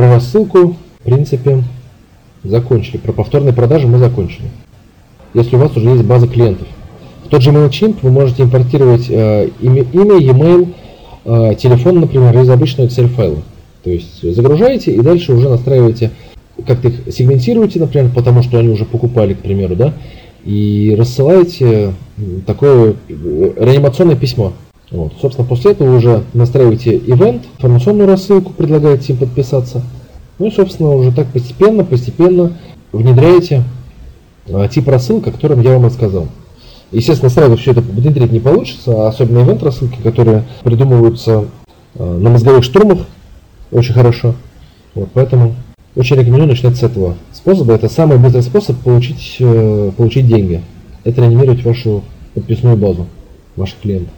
Про рассылку, в принципе, закончили. Про повторные продажи мы закончили. Если у вас уже есть база клиентов. В тот же MailChimp вы можете импортировать э, имя, имя, e-mail, э, телефон, например, из обычного Excel файла. То есть загружаете и дальше уже настраиваете, как-то их сегментируете, например, потому что они уже покупали, к примеру, да, и рассылаете такое э, реанимационное письмо. Вот. Собственно, после этого уже настраиваете ивент, информационную рассылку, предлагаете им подписаться. Ну и, собственно, уже так постепенно, постепенно внедряете а, тип рассылки, о котором я вам рассказал. Естественно, сразу все это внедрить не получится, особенно ивент рассылки, которые придумываются а, на мозговых штурмах очень хорошо. Вот, поэтому очень рекомендую начинать с этого способа. Это самый быстрый способ получить, э, получить деньги. Это реанимировать вашу подписную базу, ваших клиентов.